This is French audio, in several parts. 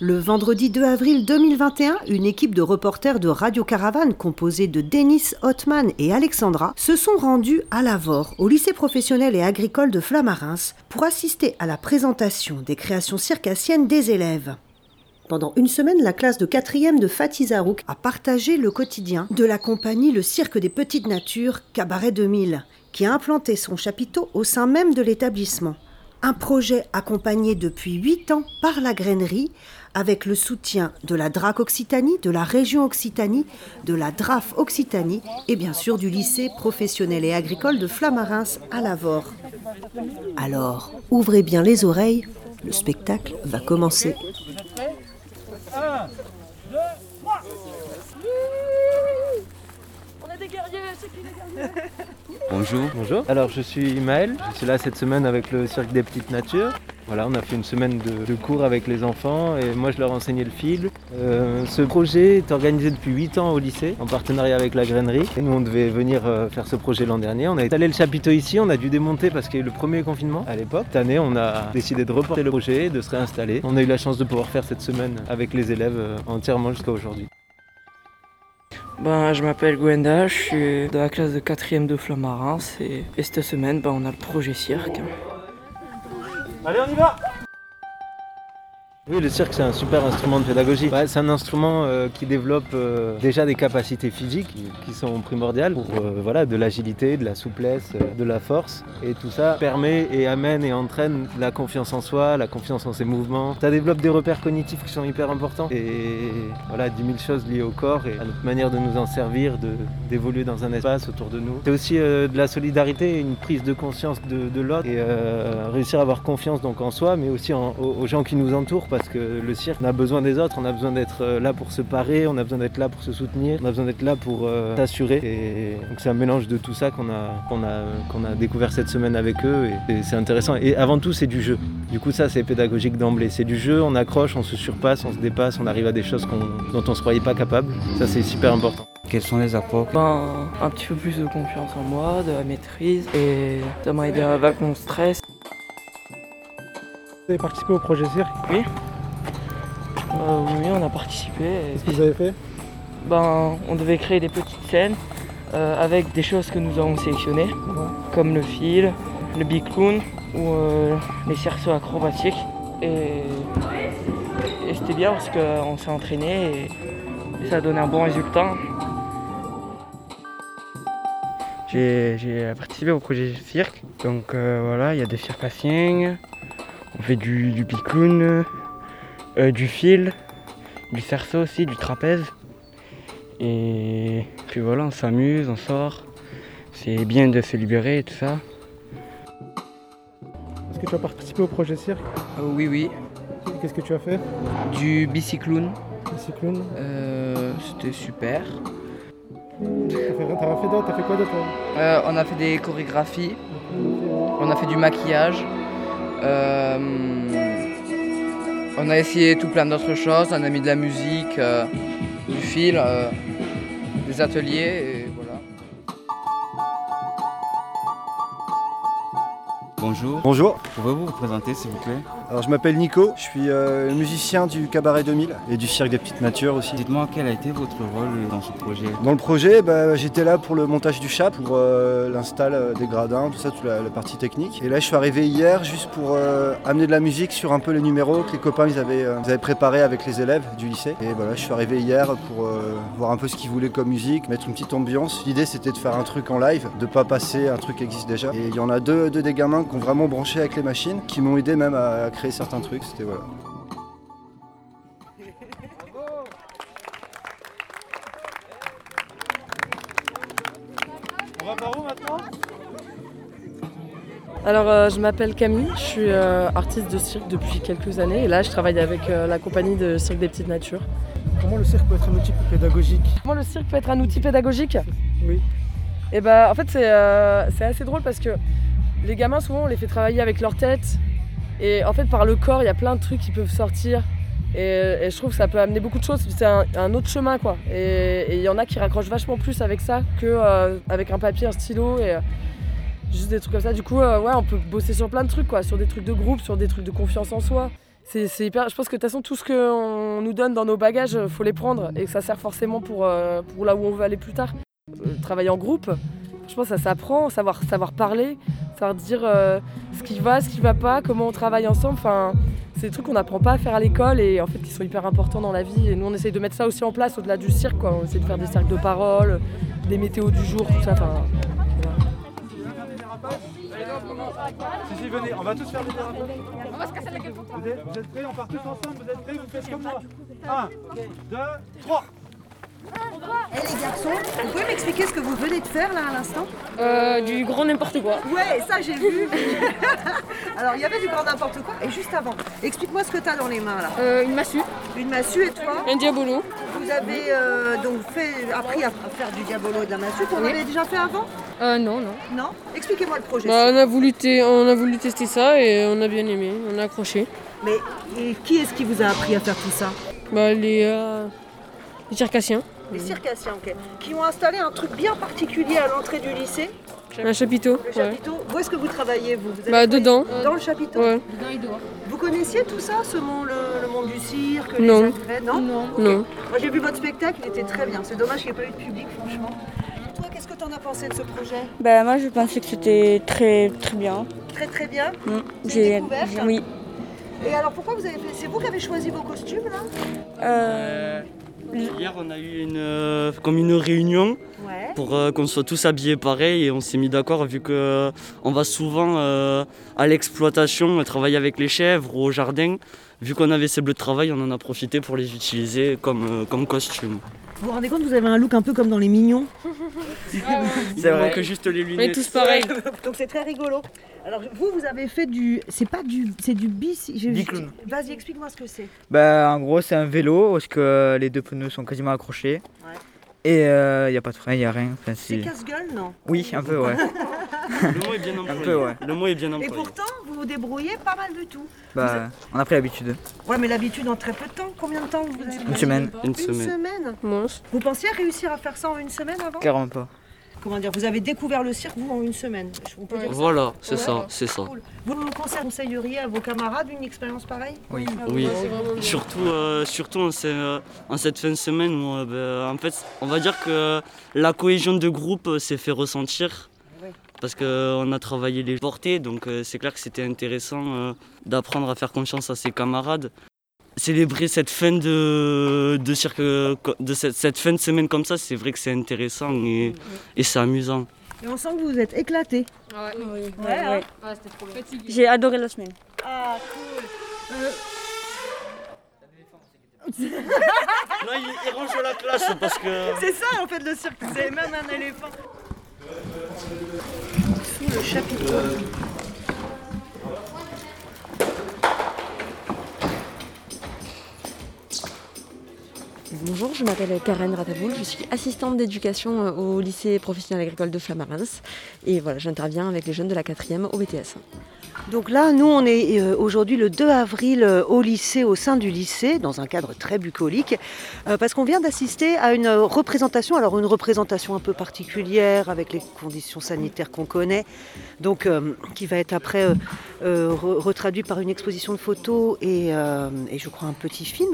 Le vendredi 2 avril 2021, une équipe de reporters de Radio Caravane composée de Denis Hotman et Alexandra se sont rendus à Lavore, au lycée professionnel et agricole de Flamarins, pour assister à la présentation des créations circassiennes des élèves. Pendant une semaine, la classe de 4e de Fatih Zarouk a partagé le quotidien de la compagnie Le Cirque des Petites Natures, Cabaret 2000, qui a implanté son chapiteau au sein même de l'établissement. Un projet accompagné depuis 8 ans par la grainerie, avec le soutien de la DRAC Occitanie, de la région Occitanie, de la DRAF Occitanie et bien sûr du lycée professionnel et agricole de Flamarins à Lavore. Alors, ouvrez bien les oreilles, le spectacle va commencer. On des guerriers, c'est qui les guerriers? Bonjour. Bonjour. Alors je suis Maël, je suis là cette semaine avec le Cirque des Petites Natures. Voilà, on a fait une semaine de, cours avec les enfants et moi je leur ai enseigné le fil. Euh, ce projet est organisé depuis 8 ans au lycée en partenariat avec la grainerie. Et nous on devait venir euh, faire ce projet l'an dernier. On a étalé le chapiteau ici, on a dû démonter parce qu'il y a eu le premier confinement à l'époque. Cette année on a décidé de reporter le projet, de se réinstaller. On a eu la chance de pouvoir faire cette semaine avec les élèves euh, entièrement jusqu'à aujourd'hui. Ben, je m'appelle Gwenda, je suis de la classe de 4ème de Flamarins et, et cette semaine ben, on a le projet cirque. Allez on y va oui, le cirque, c'est un super instrument de pédagogie. C'est un instrument euh, qui développe euh, déjà des capacités physiques qui, sont primordiales pour euh, voilà, de l'agilité, de la souplesse, de la force. Et tout ça permet et amène et entraîne la confiance en soi, la confiance en ses mouvements. Ça développe des repères cognitifs qui sont hyper importants. Et voilà, 10 000 choses liées au corps et à notre manière de nous en servir, d'évoluer dans un espace autour de nous. C'est aussi de la solidarité, une prise de conscience de, l'autre et réussir à avoir confiance donc en soi, mais aussi aux, gens qui nous entourent que le cirque, on a besoin des autres, on a besoin d'être euh, là pour se parer, on a besoin d'être là pour se soutenir, on a besoin d'être là pour euh, s'assurer. Et donc c'est un mélange de tout ça qu'on a, qu'on a, qu'on a découvert cette semaine avec eux et, et c'est intéressant. Et avant tout, c'est du jeu. Du coup, ça, c'est pédagogique d'emblée. C'est du jeu, on accroche, on se surpasse, on se dépasse, on arrive à des choses dont on se croyait pas capable. Ça, c'est super important. Quels sont les apports Ben, un petit peu plus de confiance en moi, de la maîtrise et ça m'a aidé à vaincre mon stress. Vous avez participé au projet cirque Euh, oui, on a participé. et- Qu'est-ce que vous avez fait? Ben, on devait créer des petites scènes euh, avec des choses que nous avons sélectionnées, comme le fil, le big clown ou euh, les cerceaux acrobatiques. Et, et c'était bien parce qu'on s'est entraîné et ça a donné un bon résultat. J'ai j'ai participé au projet cirque, donc euh, voilà, il y a des circassiens, on fait du, du euh, du fil, du cerceau aussi, du trapèze. Et puis voilà, on s'amuse, on sort. C'est bien de se libérer et tout ça. Est-ce que tu as participé au projet cirque oui, oui. Qu'est-ce que tu as fait Du bicyclown. Le cyclone Euh, C'était super. T'as fait, t'as fait d'autres T'as fait quoi d'autre? Euh, on a fait des chorégraphies. On a fait du maquillage. Euh, on a essayé tout plein d'autres choses. On a mis de la musique, euh, du fil, euh, des ateliers. Et voilà. Bonjour. Bonjour, Pouvez-vous vous présenter s'il vous plaît? Alors je m'appelle Nico, je suis euh, musicien du Cabaret 2000 et du Cirque des Petites Natures aussi. Dites-moi quel a été votre rôle dans ce projet? Dans le projet, bah, j'étais là pour le montage du chat, pour euh, l'install euh, des gradins, tout ça, toute la, la partie technique. Et là je suis arrivé hier juste pour euh, amener de la musique sur un peu les numéros que les copains ils avaient, ils avaient préparés avec les élèves du lycée. Et voilà, je suis arrivé hier pour voir un peu ce qu'ils voulaient comme musique, mettre une petite ambiance. L'idée c'était de faire un truc en live, de pas passer un truc qui existe déjà. Et il y en a deux, deux des gamins qui ont vraiment branché avec les machines, qui m'ont aidé même à, à créer certains trucs. C'était voilà. Alors, euh, je m'appelle Camille, je suis euh, artiste de cirque depuis quelques années et là, je travaille avec euh, la compagnie de Cirque des Petites Natures. Comment le cirque peut être un outil pédagogique? Comment le cirque peut être un outil pédagogique? Oui. Et bah, en fait, c'est euh, c'est assez drôle parce que les gamins, souvent, on les fait travailler avec leur tête et en fait, par le corps, il y a plein de trucs qui peuvent sortir. Et, je trouve que ça peut amener beaucoup de choses. C'est un, autre chemin, quoi. Et il y en a qui raccrochent vachement plus avec ça qu'avec un papier, un stylo. Et, euh, juste des trucs comme ça. Du coup, euh, ouais, on peut bosser sur plein de trucs, quoi. Sur des trucs de groupe, sur des trucs de confiance en soi. c'est hyper. Je pense que de toute façon, tout ce qu'on nous donne dans nos bagages, euh, faut les prendre et que ça sert forcément pour, euh, là où on veut aller plus tard. Euh, travailler en groupe, je pense que ça s'apprend, savoir, parler, savoir dire euh, ce qui va, ce qui va pas, comment on travaille ensemble. Enfin, c'est des trucs qu'on n'apprend pas à faire à l'école et en fait qui sont hyper importants dans la vie. Et nous, on essaye de mettre ça aussi en place au-delà du cirque. On essaie de faire des cercles de parole, des météos du jour, tout ça. Enfin. Si, si, venez, on va tous faire des dérapages. On va se casser la gueule. Vous êtes, vous êtes prêts On part tous ensemble, vous êtes prêts Vous faites comme moi. 1, 2, 3. Eh les garçons, vous pouvez m'expliquer ce que vous venez de faire là à l'instant? Euh, du grand n'importe quoi. Ouais, ça j'ai vu. Alors il y avait du grand n'importe quoi. Et juste avant, explique-moi ce que tu as dans les mains là. Euh, une massue, Une massue et toi? Un diabolo. Vous avez euh, donc fait, appris à faire du diabolo et de la massue. Vous en Oui. avez déjà fait avant? Euh, non, non. Non? Expliquez-moi le projet. Bah, on, a voulu te- on a voulu tester ça et on a bien aimé, on a accroché. Mais et qui est-ce qui vous a appris à faire tout ça? Bah, les, euh, les circassiens, Les circassiens, ok. Qui ont installé un truc bien particulier à l'entrée du lycée, un chapiteau. le ouais. chapiteau. Où est-ce que vous travaillez vous, Bah, dedans. Dans le chapiteau Ouais. Vous connaissiez tout ça, ce monde, le, le monde du cirque, Non. les Non. Moi j'ai vu votre spectacle, il était très bien. C'est dommage qu'il n'y ait pas eu de public, franchement. Toi, qu'est-ce que tu en as pensé de ce projet? Bah moi je pensais que c'était très très bien. Très très bien. Mm. C'est J'ai- Oui. Et alors pourquoi vous avez fait C'est vous qui avez choisi vos costumes là? Euh, Hier, on a eu une, euh, comme une réunion Ouais. pour euh, qu'on soit tous habillés pareil et on s'est mis d'accord vu que euh, va souvent à l'exploitation travailler avec les chèvres ou au jardin. Vu qu'on avait ces bleus de travail, on en a profité pour les utiliser comme, euh, comme costume. Vous vous rendez compte, vous avez un look un peu comme dans les mignons. C'est vrai que juste les On est lunettes. tous pareils. Donc c'est très rigolo. Alors vous, vous avez fait du... C'est pas du... C'est du bis... Bicloun. Vas-y, explique-moi ce que c'est. Bah, en gros, c'est un vélo parce que les deux pneus sont quasiment accrochés. Ouais. Et il n'y a pas de frein, il n'y a rien. Enfin, C'est casse-gueule, non? Oui, un peu, ouais. Le mot est bien employé. peu, ouais. Le mot est bien Et employé. pourtant, vous débrouillez pas mal du tout. bah, on a pris l'habitude. Ouais, mais l'habitude en très peu de temps. Combien de temps vous avez Une semaine. Une Une semaine. Vous pensiez réussir à faire ça en une semaine avant Carrément pas. Comment dire Vous avez découvert le cirque, vous, en une semaine. On peut dire ça Voilà, c'est ça, c'est ça. Cool. Vous nous conseilleriez à vos camarades une expérience pareille Oui. Oui, vraiment bien. surtout, euh, surtout en, ces- euh, en cette fin de semaine où euh, ben, en fait, on va dire que la cohésion de groupe s'est fait ressentir. Parce qu'on a travaillé les portées, donc euh, c'est clair que c'était intéressant euh, d'apprendre à faire confiance à ses camarades. Célébrer cette fin de, de, cirque, euh, de cette, cette fin de semaine comme ça, c'est vrai que c'est intéressant et, et c'est amusant. Et on sent que vous êtes éclatés. Ouais, Ouais, ouais. c'était trop bien. J'ai adoré la semaine. Ah, cool. Là, il, il range la classe parce que... C'est ça en fait le cirque, c'est même un éléphant. Le. Bonjour, je m'appelle Karen Rataboul, je suis assistante d'éducation euh, au lycée professionnel agricole de Flamarens et voilà, j'interviens avec les jeunes de la quatrième au BTS. Donc là, nous, on est euh, aujourd'hui le 2 avril euh, au lycée, au sein du lycée, dans un cadre très bucolique, euh, parce qu'on vient d'assister à une représentation, alors une représentation un peu particulière avec les conditions sanitaires qu'on connaît, donc qui va être après euh, euh, re- retraduit par une exposition de photos et je crois un petit film.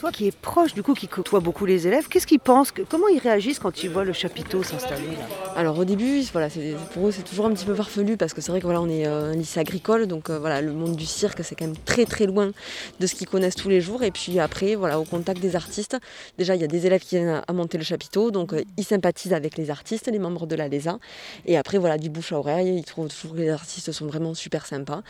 Toi qui es proche, du coup, qui côtoie beaucoup les élèves, qu'est-ce qu'ils pensent que- Comment ils réagissent quand ils voient le chapiteau s'installer Alors au début, voilà, pour eux c'est toujours un petit peu farfelu parce que c'est vrai que voilà, on est euh, un lycée agricole, donc euh, voilà, le monde du cirque c'est quand même très très loin de ce qu'ils connaissent tous les jours. Et puis après, voilà, au contact des artistes, déjà il y a des élèves qui viennent à- monter le chapiteau, donc euh, ils sympathisent avec les artistes, les membres de la LESA. Et après voilà, du bouche à oreille, ils trouvent toujours que les artistes sont vraiment super sympas.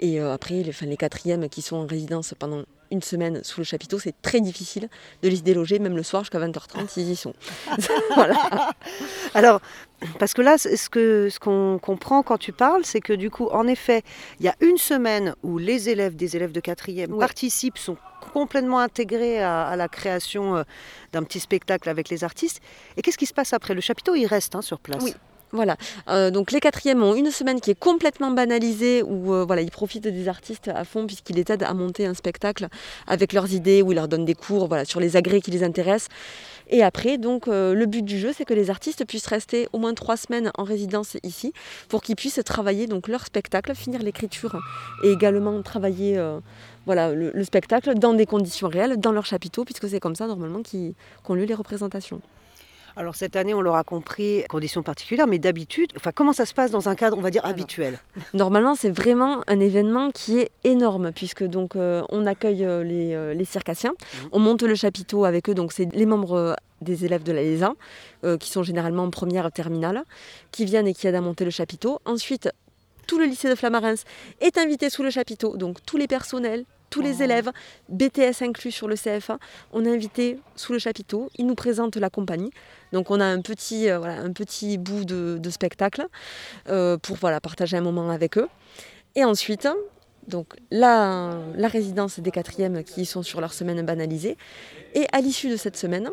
Et après, les, les quatrièmes qui sont en résidence pendant une semaine sous le chapiteau, c'est très difficile de les déloger, même le soir jusqu'à 20h30, ils y sont. voilà. Alors, parce que là, ce que ce qu'on comprend quand tu parles, c'est que du coup, en effet, il y a une semaine où les élèves des élèves de quatrième participent, sont complètement intégrés à, à la création euh, d'un petit spectacle avec les artistes. Et qu'est-ce qui se passe après? Le chapiteau, il reste hein, sur place? Oui. Voilà. Euh, donc les quatrièmes ont une semaine qui est complètement banalisée où euh, voilà, ils profitent des artistes à fond puisqu'ils les aident à monter un spectacle avec leurs idées, où ils leur donnent des cours voilà, sur les agrès qui les intéressent. Et après, donc, euh, le but du jeu, c'est que les artistes puissent rester au moins trois semaines en résidence ici pour qu'ils puissent travailler donc leur spectacle, finir l'écriture et également travailler voilà, le, le spectacle dans des conditions réelles, dans leur chapiteau, puisque c'est comme ça normalement qu'ils- qu'ont lieu les représentations. Alors cette année, on l'aura compris, conditions particulières, mais d'habitude, enfin comment ça se passe dans un cadre, on va dire, habituel? Normalement, c'est vraiment un événement qui est énorme, puisque donc euh, on accueille euh, les, euh, les circassiens, on monte le chapiteau avec eux, donc c'est les membres des élèves de la LESA, qui sont généralement en première terminale, qui viennent et qui aident à monter le chapiteau. Ensuite, tout le lycée de Flamarens est invité sous le chapiteau, donc tous les personnels, tous les élèves, BTS inclus sur le CFA, on est invité sous le chapiteau, ils nous présentent la compagnie. Donc on a un petit, euh, voilà, un petit bout de, de spectacle euh, pour voilà, partager un moment avec eux. Et ensuite, donc la, la résidence des quatrièmes qui sont sur leur semaine banalisée. Et à l'issue de cette semaine,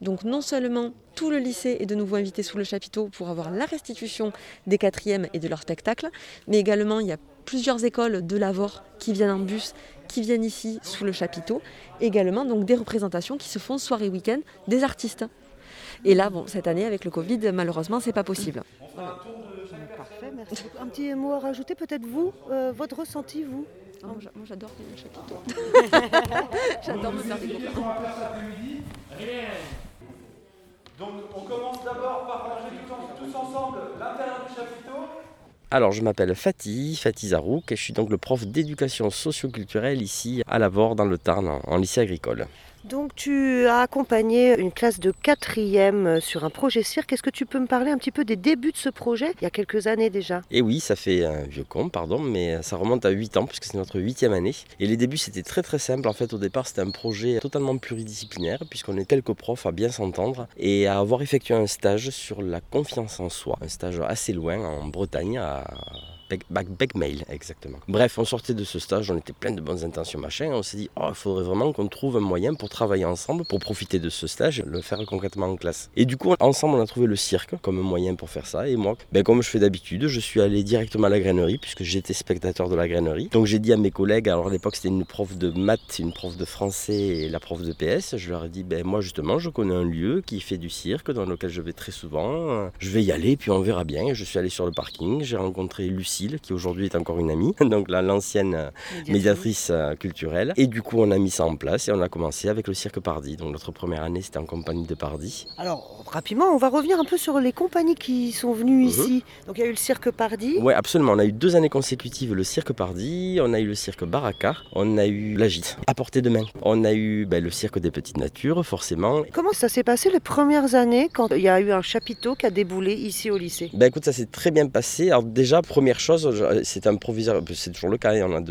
donc non seulement tout le lycée est de nouveau invité sous le chapiteau pour avoir la restitution des quatrièmes et de leur spectacle, mais également il y a plusieurs écoles de l'Avor qui viennent en bus, qui viennent ici sous le chapiteau. Également donc des représentations qui se font soir et week-end des artistes. Et là, bon, cette année avec le Covid, malheureusement, c'est pas possible. Parfait, merci. Un petit mot à rajouter, peut-être vous, euh, votre ressenti, vous Moi, j'adore le chapiteau. J'adore me faire des. Donc on commence d'abord par ranger tous ensemble l'intérieur du chapiteau. Alors, je m'appelle Fatih, Fatih Zarouk, et je suis donc le prof d'éducation socioculturelle ici à Lavore, dans le Tarn, en, en lycée agricole. Donc tu as accompagné une classe de quatrième sur un projet cirque. Est-ce que tu peux me parler un petit peu des débuts de ce projet, il y a quelques années déjà? Et oui, ça fait un vieux con, pardon, mais ça remonte à 8 ans, puisque c'est notre huitième année. Et les débuts, c'était très très simple. En fait, au départ, c'était un projet totalement pluridisciplinaire, puisqu'on est quelques profs à bien s'entendre et à avoir effectué un stage sur la confiance en soi. Un stage assez loin, en Bretagne, à Becmail, exactement. Bref, on sortait de ce stage, on était plein de bonnes intentions, machin. On s'est dit, oh, il faudrait vraiment qu'on trouve un moyen pour travailler ensemble, pour profiter de ce stage, le faire concrètement en classe. Et du coup, ensemble, on a trouvé le cirque comme un moyen pour faire ça. Et moi, ben, comme je fais d'habitude, je suis allé directement à la grainerie, puisque j'étais spectateur de la grainerie. Donc j'ai dit à mes collègues, alors à l'époque, c'était une prof de maths, une prof de français et la prof de PS. Je leur ai dit, ben, moi, justement, je connais un lieu qui fait du cirque, dans lequel je vais très souvent. Je vais y aller, puis on verra bien. Et je suis allé sur le parking, j'ai rencontré Lucille, qui aujourd'hui est encore une amie, donc l'ancienne euh, médiatrice euh, culturelle. Et du coup, on a mis ça en place et on a commencé avec le cirque Pardi. Donc notre première année, c'était en compagnie de Pardi. Alors rapidement, on va revenir un peu sur les compagnies qui sont venues Mhm. ici. Donc il y a eu le cirque Pardi. Ouais, absolument. On a eu deux années consécutives le cirque Pardi, on a eu le cirque Baraka, on a eu la Gite, à portée de main. On a eu ben, le cirque des petites natures, forcément. Comment ça s'est passé les premières années quand il y a eu un chapiteau qui a déboulé ici au lycée? Ben écoute, ça s'est très bien passé. Alors déjà, première chose, je- c'est un proviseur, c'est toujours le cas, hein, on a,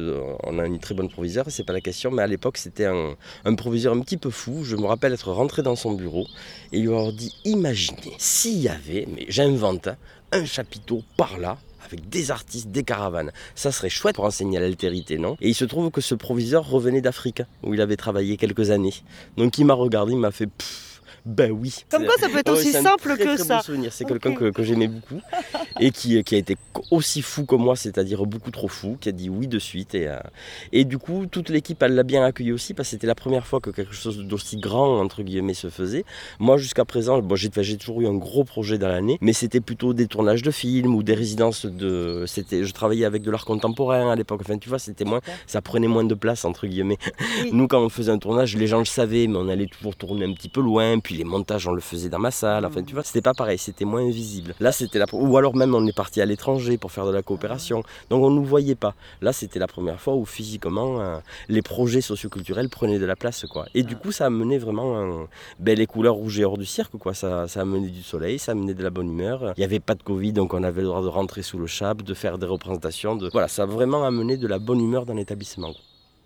on a une très bonne proviseure, c'est pas la question, mais à l'époque c'était un, proviseur un petit peu fou. Je me rappelle être rentré dans son bureau et lui avoir dit, imaginez, s'il y avait, mais j'invente, un chapiteau par là, avec des artistes, des caravanes. Ça serait chouette pour enseigner l'altérité, non? Et il se trouve que ce proviseur revenait d'Afrique, où il avait travaillé quelques années. Donc il m'a regardé, il m'a fait... ben oui. Comme quoi, ça peut être Ouais, aussi simple très, que très ça. Bon souvenir. C'est quelqu'un que, que j'aimais beaucoup et qui, qui a été aussi fou que moi, c'est-à-dire beaucoup trop fou, qui a dit oui de suite. Et, euh, et du coup, toute l'équipe, elle l'a bien accueilli aussi parce que c'était la première fois que quelque chose d'aussi grand, entre guillemets, se faisait. Moi, jusqu'à présent, bon, j'ai j'ai toujours eu un gros projet dans l'année, mais c'était plutôt des tournages de films ou des résidences de. C'était, je travaillais avec de l'art contemporain à l'époque. Enfin, tu vois, c'était moins, ça prenait moins de place, entre guillemets. Nous, quand on faisait un tournage, les gens le savaient, mais on allait toujours tourner un petit peu loin. Puis les montages, on le faisait dans ma salle. Enfin, tu vois, c'était pas pareil, c'était moins visible. Là, c'était la. Ou alors même, on est parti à l'étranger pour faire de la coopération. Donc, on nous voyait pas. Là, c'était la première fois où physiquement, euh, les projets socioculturels prenaient de la place, quoi. Et du coup, ça a mené vraiment un- ben, les couleurs rouges et or du cirque, quoi. Ça, ça a amené du soleil, ça a amené de la bonne humeur. Il n'y avait pas de Covid, donc on avait le droit de rentrer sous le chap, de faire des représentations. De... Voilà, ça a vraiment amené de la bonne humeur dans l'établissement.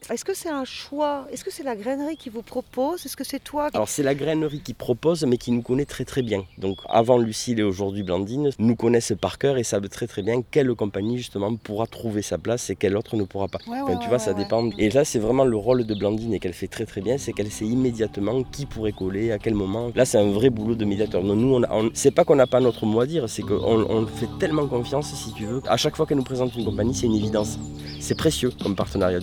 Est-ce que c'est un choix? Est-ce que c'est la grainerie qui vous propose? Est-ce que c'est toi qui... Alors c'est la grainerie qui propose, mais qui nous connaît très très bien. Donc avant Lucille et aujourd'hui Blandine, nous connaissent par cœur et savent très très bien quelle compagnie justement pourra trouver sa place et quelle autre ne pourra pas. Ouais, Enfin, ouais, tu vois, ouais, ça ouais. dépend. Et là c'est vraiment le rôle de Blandine et qu'elle fait très très bien, c'est qu'elle sait immédiatement qui pourrait coller, à quel moment. Là c'est un vrai boulot de médiateur. Donc, nous, on, a- on- c'est pas qu'on n'a pas notre mot à dire, c'est qu'on on fait tellement confiance si tu veux. À chaque fois qu'elle nous présente une compagnie, c'est une évidence. C'est précieux comme partenariat.